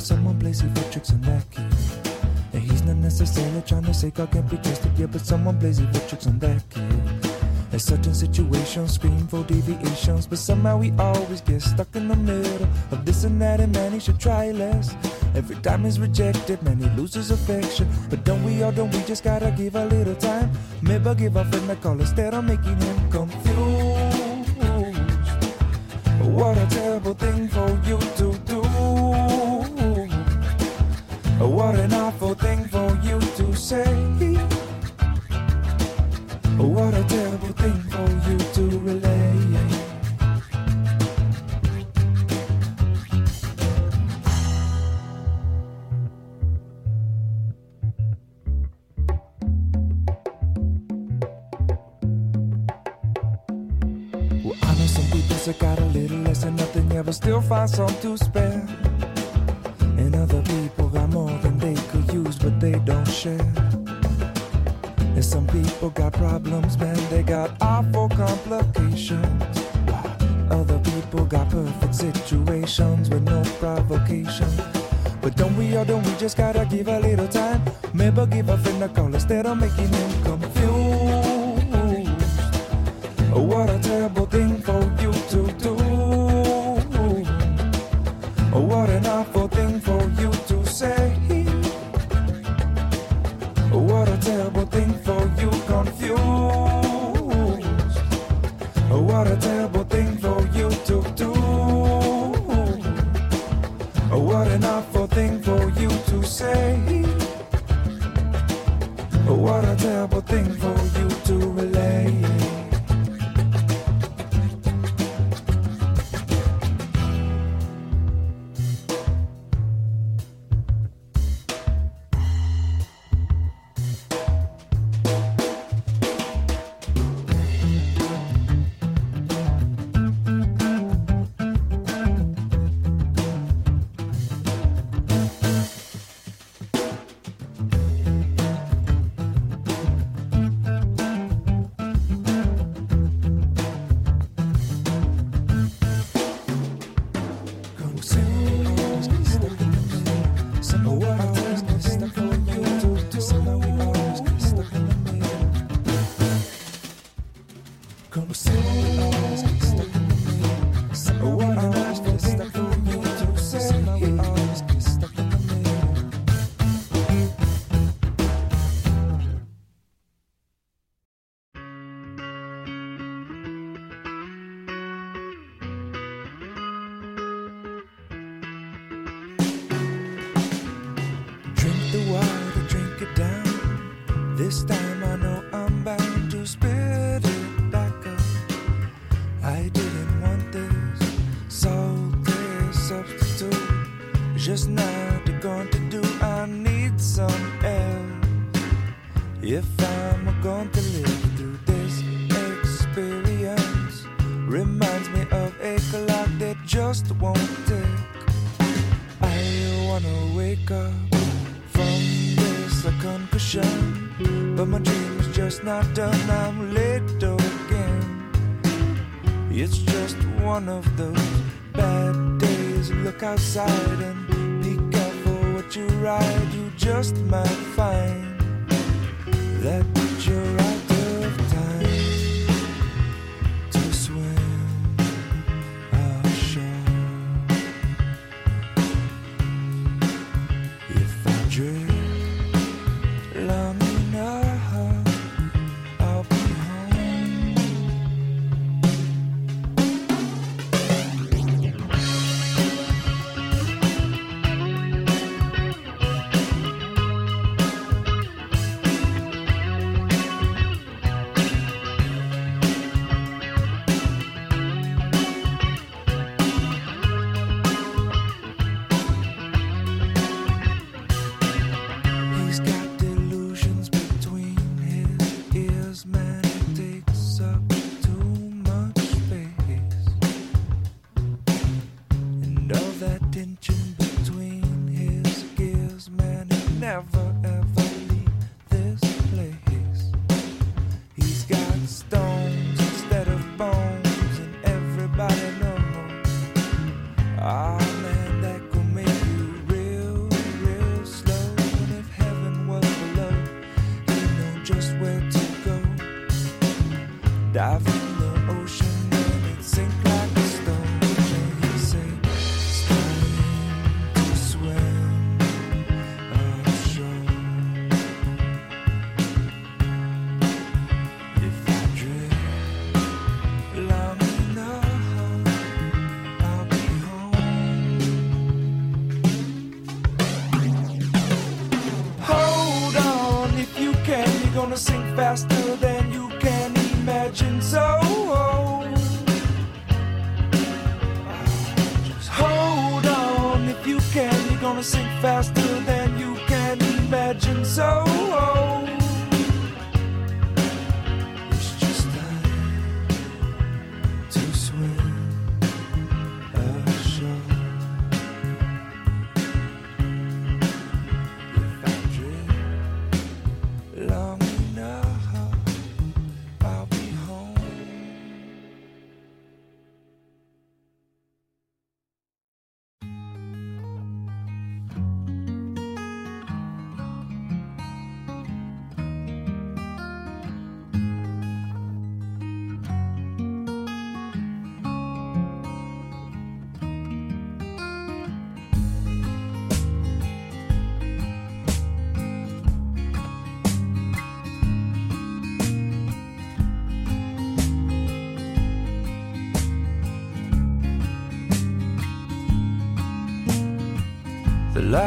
but someone plays evil tricks on that key. And he's not necessarily trying to say God can't be trusted, yeah, but someone plays evil tricks on that key. In certain situations, scream for deviations, but somehow we always get stuck in the middle of this and that, and man, he should try less. Every time he's rejected, man, he loses affection. But don't we all, don't we just gotta give a little time? Maybe give a friend a call instead of making him confused. Well, I know some people that got a little less than nothing, yeah, but still find some to spare. And other people got more than they could use, but they don't share. And some people got problems, man, they got awful complications. Other people got perfect situations with no provocation. But don't we all, don't we just gotta give a little time? Maybe give a friend a call instead of making him confused. If I'm going to live through this experience, reminds me of a clock that just won't tick. I wanna wake up from this concussion, but my dream is just not done. I'm late again. It's just one of those bad days. Look outside and be careful what you ride. You just might find that you're out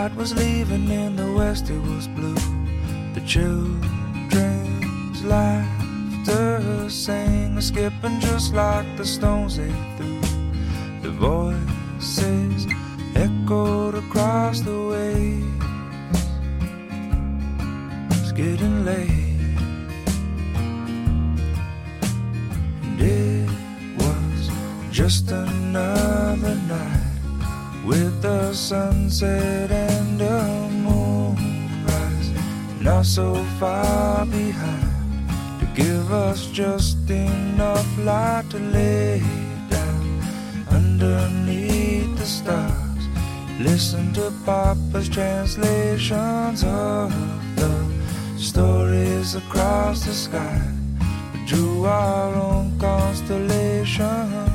The was leaving in the west, it was blue. The children's laughter sang, skipping just like the stones they threw. The voices echoed across the waves. It's getting late, and it was just another night with the sunset the moonrise not so far behind to give us just enough light to lay down underneath the stars. Listen to papa's translations of the stories across the sky. We drew our own constellation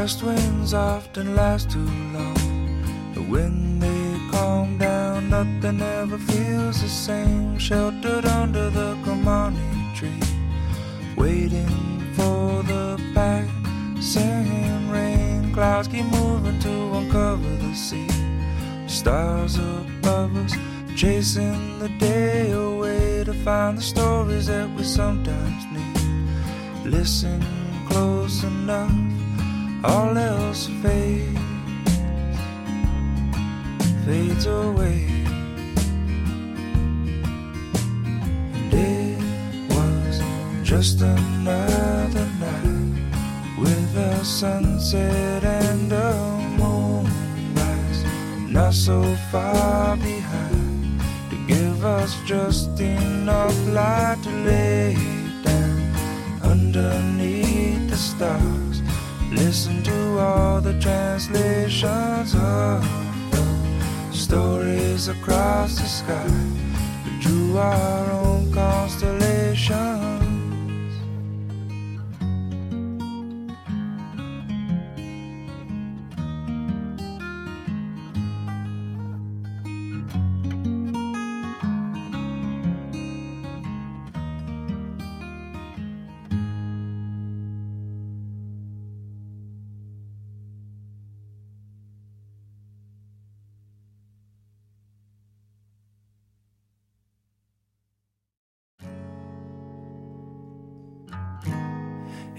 west winds often last too long. But when they calm down, nothing ever feels the same. Sheltered under the Kamani tree, waiting for the passing rain. Clouds keep moving to uncover the sea. Stars above us, chasing the day away to find the stories that we sometimes need. Listen close enough all else fades, fades away. And it was just another night with a sunset and a moonrise, not so far behind to give us just enough light to lay down underneath the stars. Listen to all the translations of the stories across the sky. We drew our own constellations.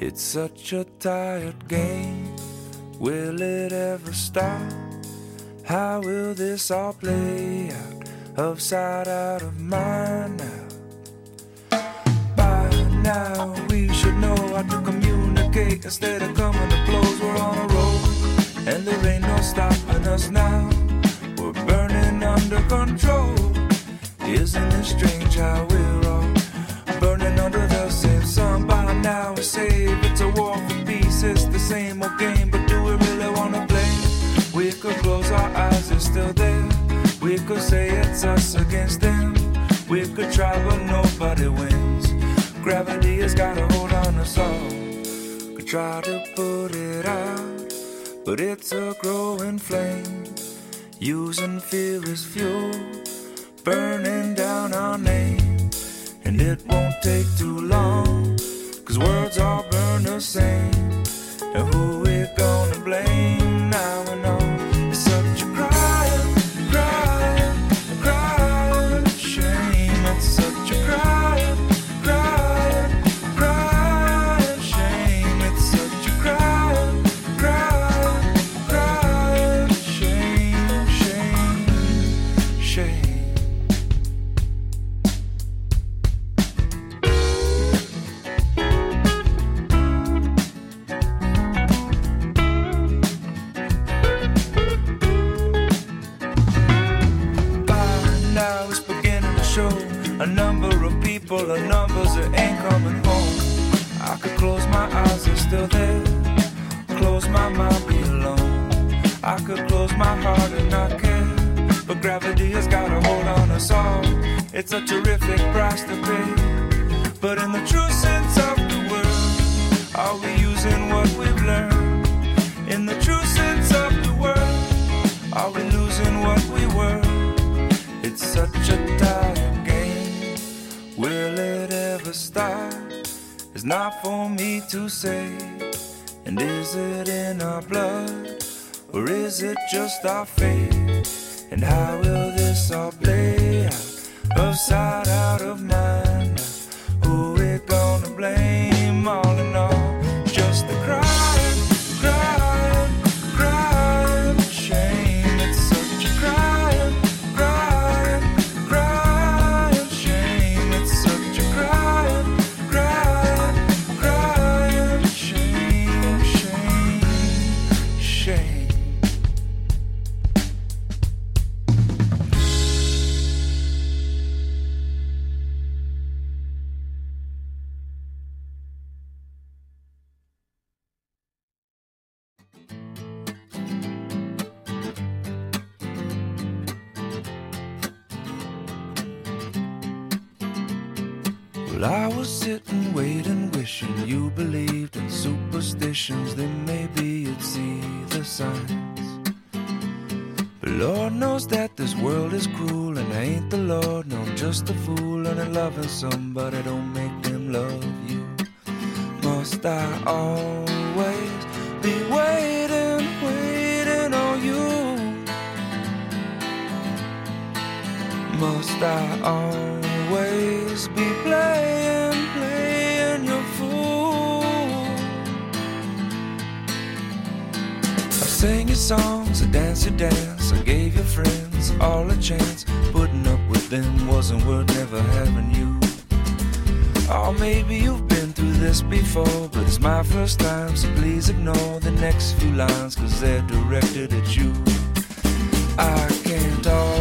It's such a tired game. Will it ever stop? How will this all play out? Of sight, out of mind now. By now, we should know how to communicate instead of coming to blows. We're on a roll, and there ain't no stopping us now. We're burning under control. Isn't it strange how we're now? wanna save, it's a war for peace, it's the same old game, but do we really wanna play? We could close our eyes, it's still there. We could say it's us against them. We could try, but nobody wins. Gravity has got a hold on us all. Could try to put it out, but it's a growing flame. Using fear as fuel, burning down our name. And it won't take too long, cause words all burn the same. And who we gonna blame now just our fate? And how will this all Must I always be playing, playing your fool? I sang your songs, I danced your dance, I gave your friends all a chance. Putting up with them wasn't worth never having you. Oh, maybe you've been through this before, but it's my first time, so please ignore the next few lines, cause they're directed at you. I can't always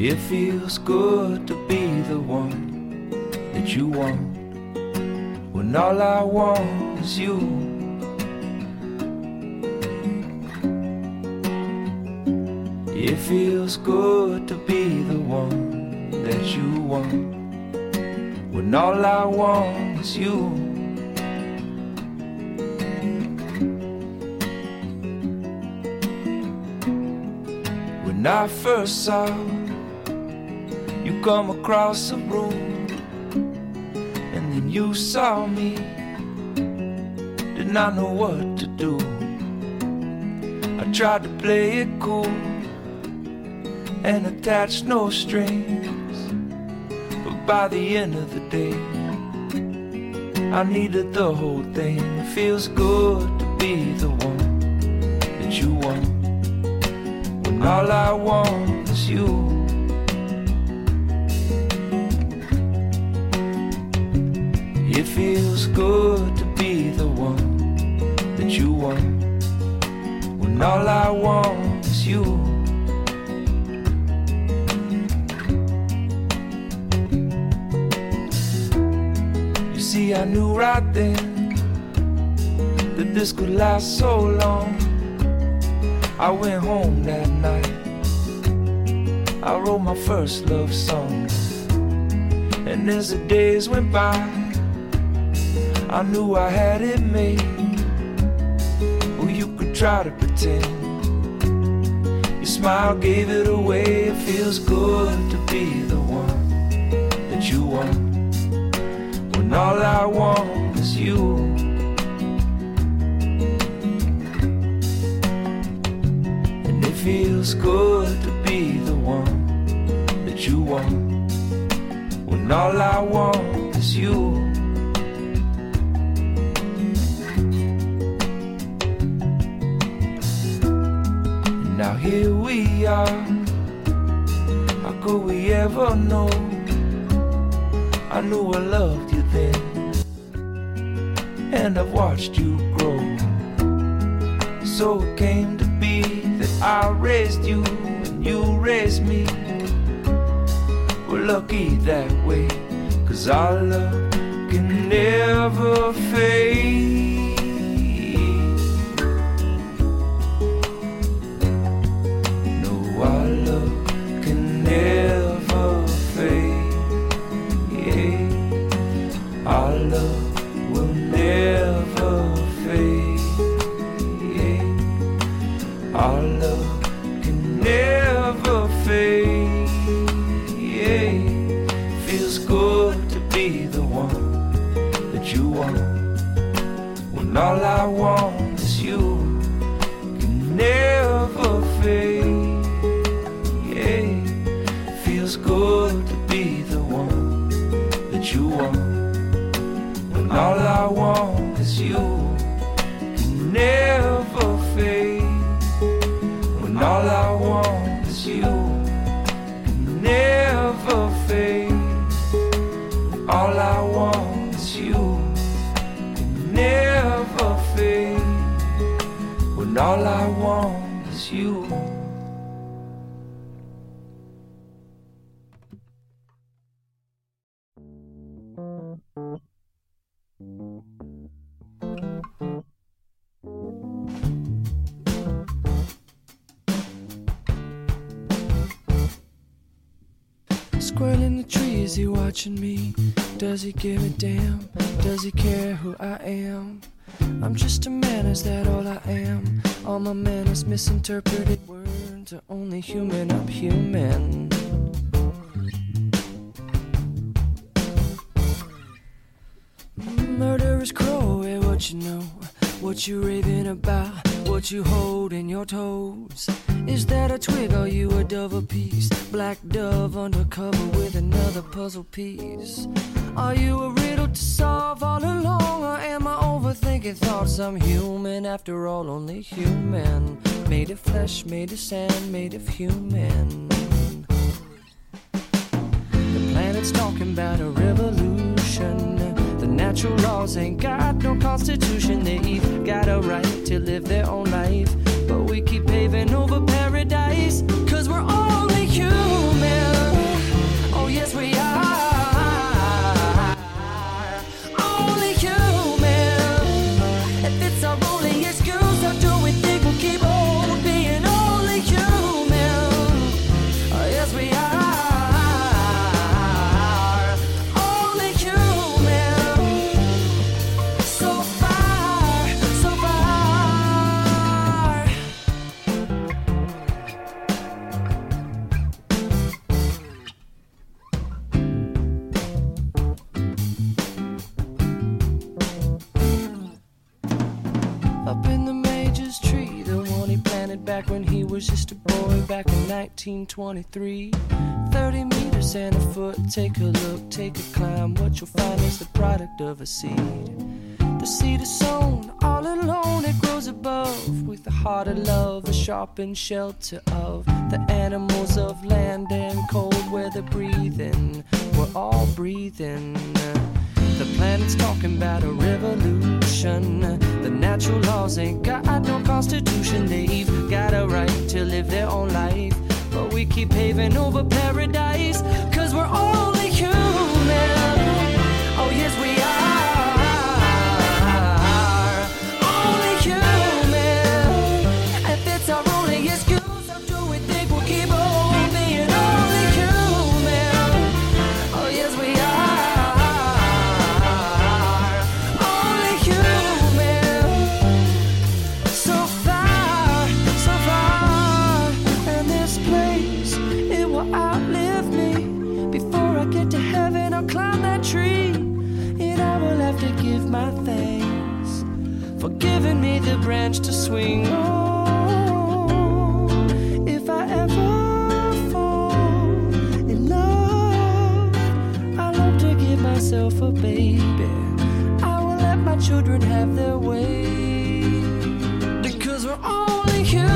It feels good to be the one that you want when all I want is you. It feels good to be the one that you want when all I want is you. When I first saw come across the room and then you saw me. Did not know what to do. I tried to play it cool and attach no strings but by the end of the day i needed the whole thing. It feels good to be the one that you want when all i want is you feels good to be the one that you want when all I want is you. You see, I knew right then that this could last so long. I went home that night. I wrote my first love song. And as the days went by, I knew I had it made. Well, you could try to pretend. Your smile gave it away. It feels good to be the one that you want. When all I want is you. And it feels good to be the one that you want. When all I want is you. Here we are. How could we ever know? I knew I loved you then, and I've watched you grow. So it came to be that I raised you and you raised me. We're lucky that way, cause our love can never fade. When all I want is you can never fade. All I want is you can never fade. When all I want Does he give a damn? Does he care who I am? I'm just a man, is that all I am? All my manners misinterpreted words are only human, I'm human. Murderous crow, eh, what you know? What you raving about? What you hold in your toes? Is that a twig? Are you a dove piece? Black dove undercover with another puzzle piece. Are you a riddle to solve all along? Or am I overthinking thoughts? I'm human after all, only human. Made of flesh, made of sand, made of human. The planet's talking about a revolution. The natural laws ain't got no constitution. They've got a right to live their own life. But we keep paving over paradise. 1923. 30 meters and a foot, take a look, take a climb. What you'll find is the product of a seed. The seed is sown all alone, it grows above with the heart of love, a sharpened shelter of the animals of land and cold weather breathing. We're all breathing. The planet's talking about a revolution. The natural laws ain't got no constitution. They've got a right to live their own life we keep paving over paradise. Cause we're all branch to swing on. If I ever fall in love, I love to give myself a baby. I will let my children have their way. Because we're only human.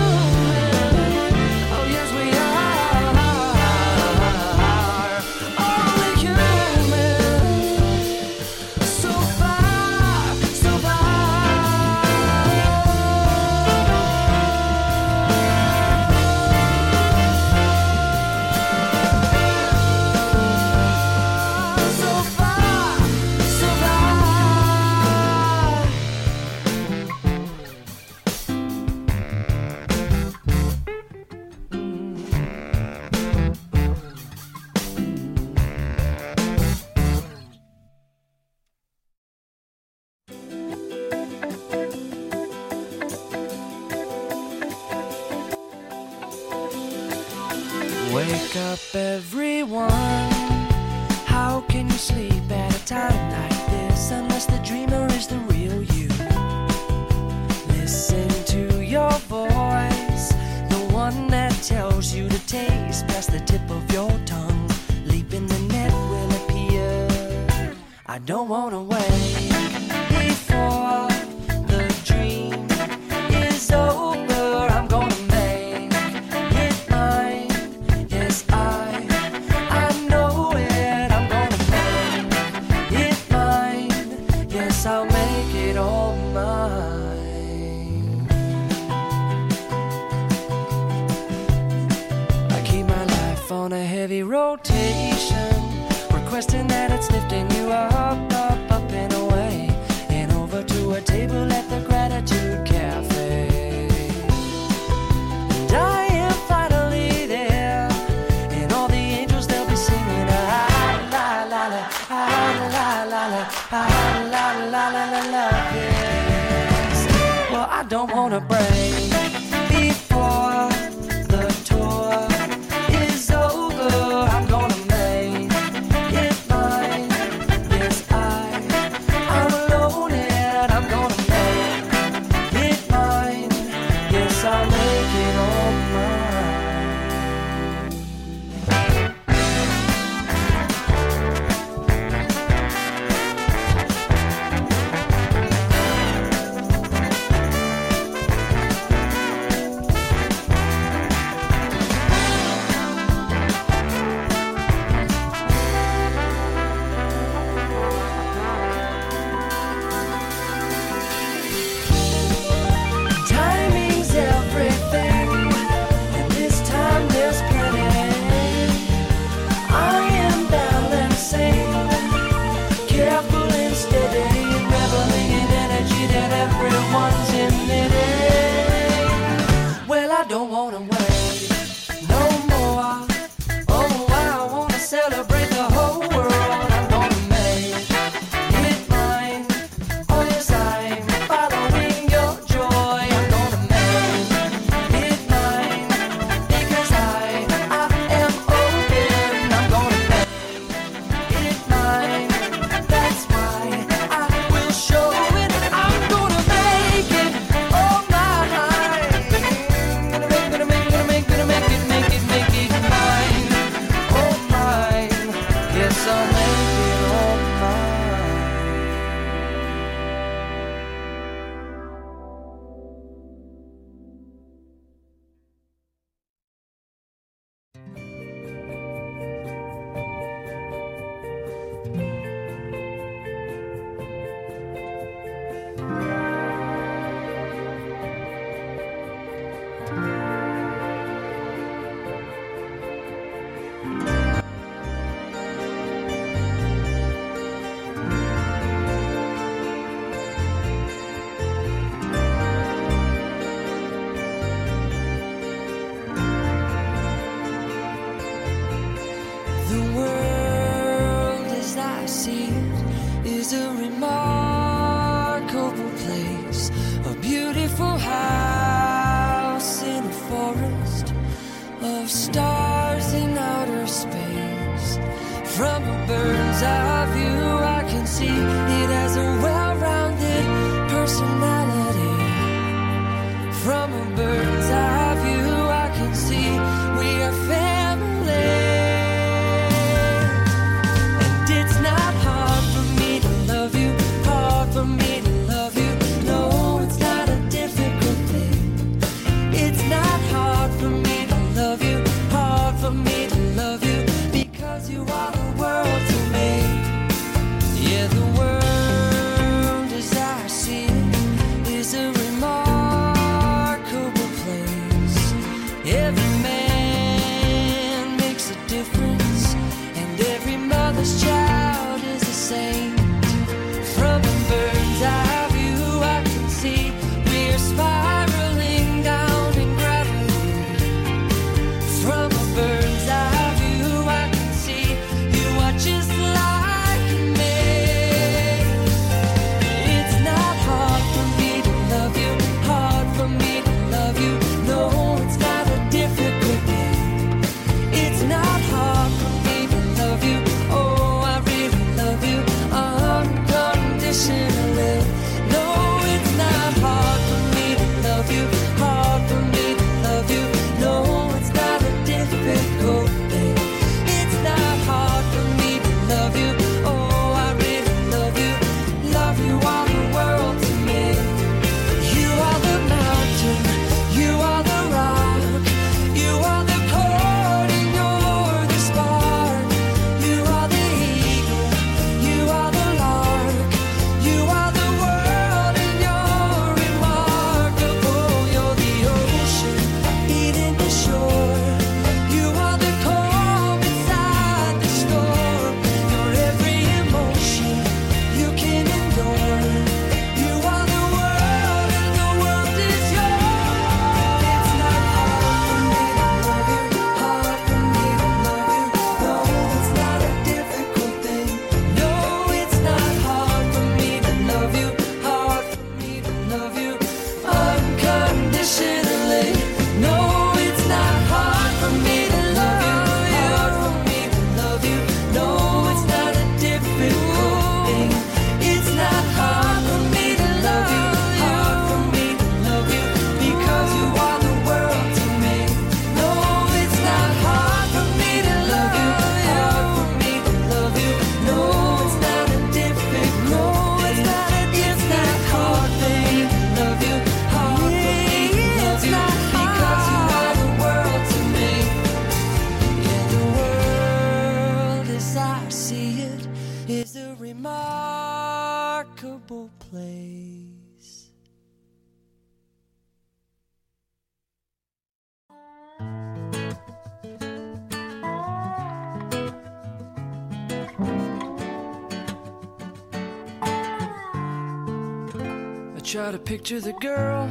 Try to picture the girl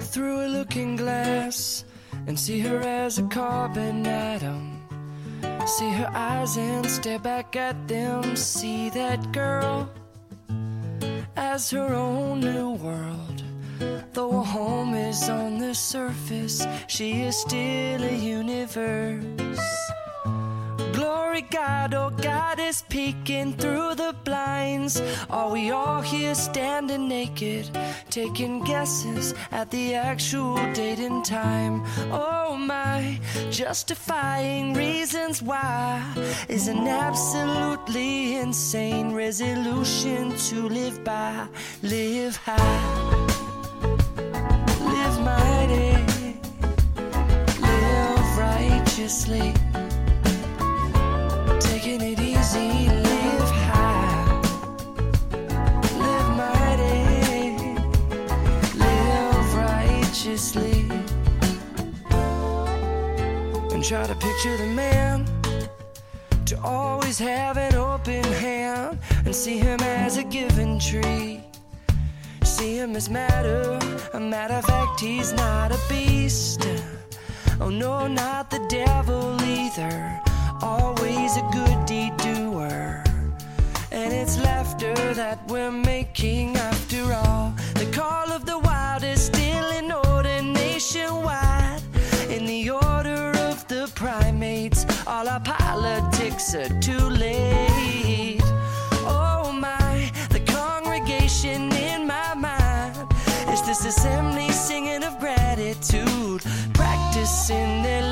through a looking glass and see her as a carbon atom. See her eyes and stare back at them. See that girl as her own new world. Though a home is on the surface, she is still a universe glory, God, oh God is peeking through the blinds. Are we all here standing naked, taking guesses at the actual date and time? Oh my, justifying reasons why is an absolutely insane resolution to live by, live high. Live mighty, live righteously. try to picture the man to always have an open hand and see him as a given tree. See him as matter, a matter of fact, he's not a beast. Oh no, not the devil either. Always a good deed doer. And it's laughter that we're making after all. The call of the all our politics are too late. Oh my, the congregation in my mind is this assembly singing of gratitude, practicing their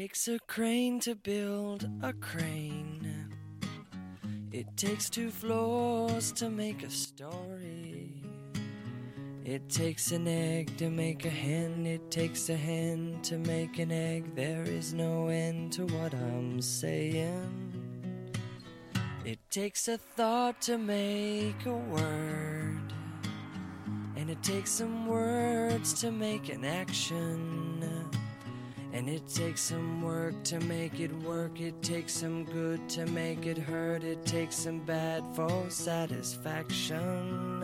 takes a crane to build a crane. It takes two floors to make a story. It takes an egg to make a hen. It takes a hen to make an egg. There is no end to what I'm saying. It takes a thought to make a word. And it takes some words to make an action. And it takes some work to make it work. It takes some good to make it hurt. It takes some bad for satisfaction.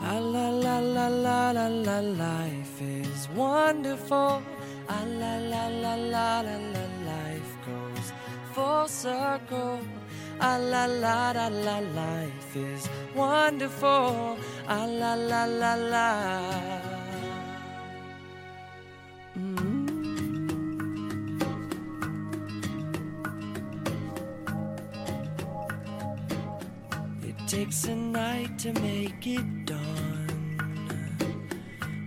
La la la la la la la life is wonderful. Ah la la la la la la life goes full circle. Ah la la la la life is wonderful. Ah la la la la. Takes a night to make it dawn.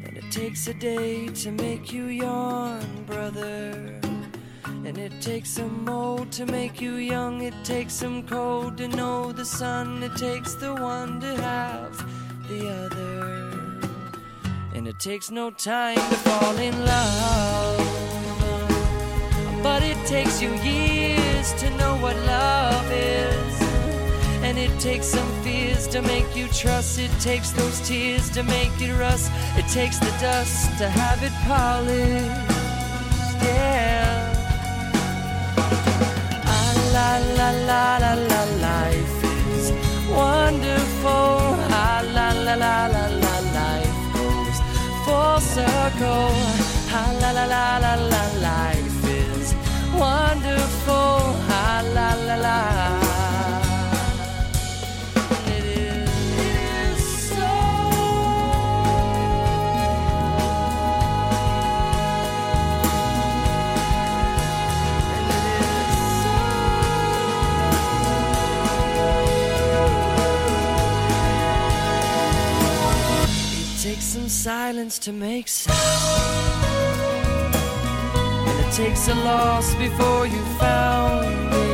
And it takes a day to make you yawn, brother. And it takes some old to make you young. It takes some cold to know the sun. It takes the one to have the other. And it takes no time to fall in love. But it takes you years to know what love is. And it takes some fears to make you trust. It takes those tears to make it rust. It takes the dust to have it polished. Yeah. Ah, la la la la la life is wonderful. Ah, la la la la la life goes full circle. Ah, la la la la la life is wonderful. Ah, la la la. It silence to make sound. And it takes a loss before you found me.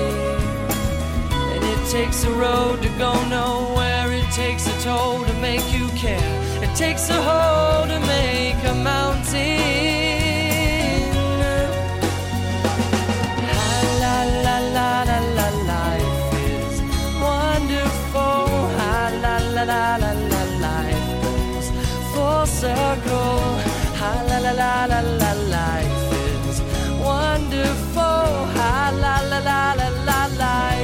And it takes a road to go nowhere. It takes a toll to make you care. It takes a hole to make a mountain. la la la la life is wonderful. Ha la la la la la life.